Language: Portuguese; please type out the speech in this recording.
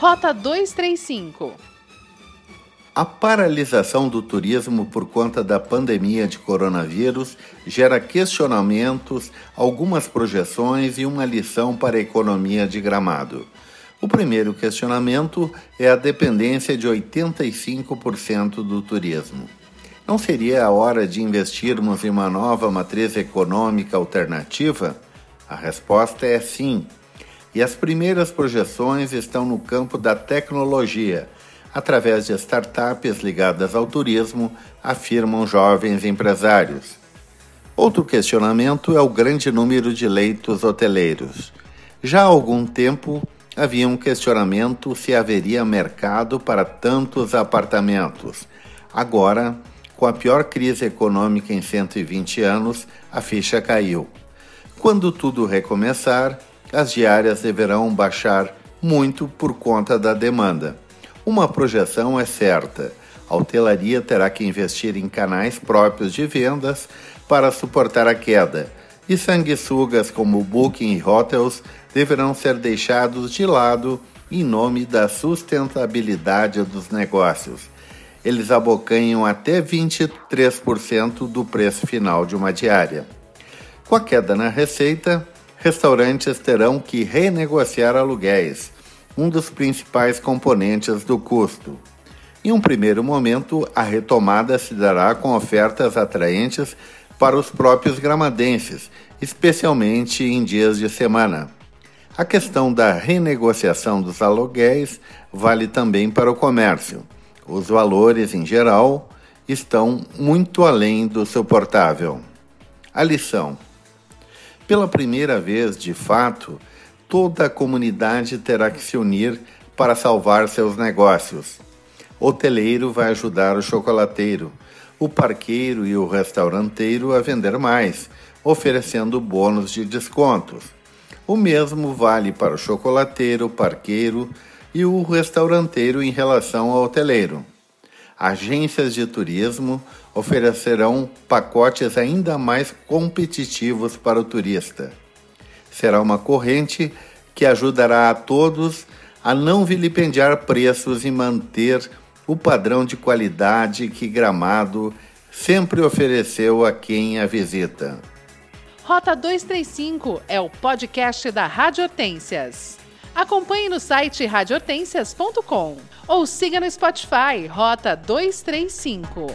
Rota 235. A paralisação do turismo por conta da pandemia de coronavírus gera questionamentos, algumas projeções e uma lição para a economia de Gramado. O primeiro questionamento é a dependência de 85% do turismo. Não seria a hora de investirmos em uma nova matriz econômica alternativa? A resposta é sim. E as primeiras projeções estão no campo da tecnologia, através de startups ligadas ao turismo, afirmam jovens empresários. Outro questionamento é o grande número de leitos hoteleiros. Já há algum tempo havia um questionamento se haveria mercado para tantos apartamentos. Agora, com a pior crise econômica em 120 anos, a ficha caiu. Quando tudo recomeçar, as diárias deverão baixar muito por conta da demanda. Uma projeção é certa: a hotelaria terá que investir em canais próprios de vendas para suportar a queda, e sanguessugas como Booking e Hotels deverão ser deixados de lado em nome da sustentabilidade dos negócios. Eles abocanham até 23% do preço final de uma diária. Com a queda na receita, restaurantes terão que renegociar aluguéis, um dos principais componentes do custo. Em um primeiro momento, a retomada se dará com ofertas atraentes para os próprios gramadenses, especialmente em dias de semana. A questão da renegociação dos aluguéis vale também para o comércio. Os valores, em geral, estão muito além do suportável. A lição: pela primeira vez, de fato, toda a comunidade terá que se unir para salvar seus negócios. O hoteleiro vai ajudar o chocolateiro, o parqueiro e o restauranteiro a vender mais, oferecendo bônus de descontos. O mesmo vale para o chocolateiro, parqueiro e o restauranteiro em relação ao hoteleiro. Agências de turismo oferecerão pacotes ainda mais competitivos para o turista. Será uma corrente que ajudará a todos a não vilipendiar preços e manter o padrão de qualidade que Gramado sempre ofereceu a quem a visita. Rota 235 é o podcast da Rádio Hortências. Acompanhe no site radiohortênsias.com ou siga no Spotify Rota 235.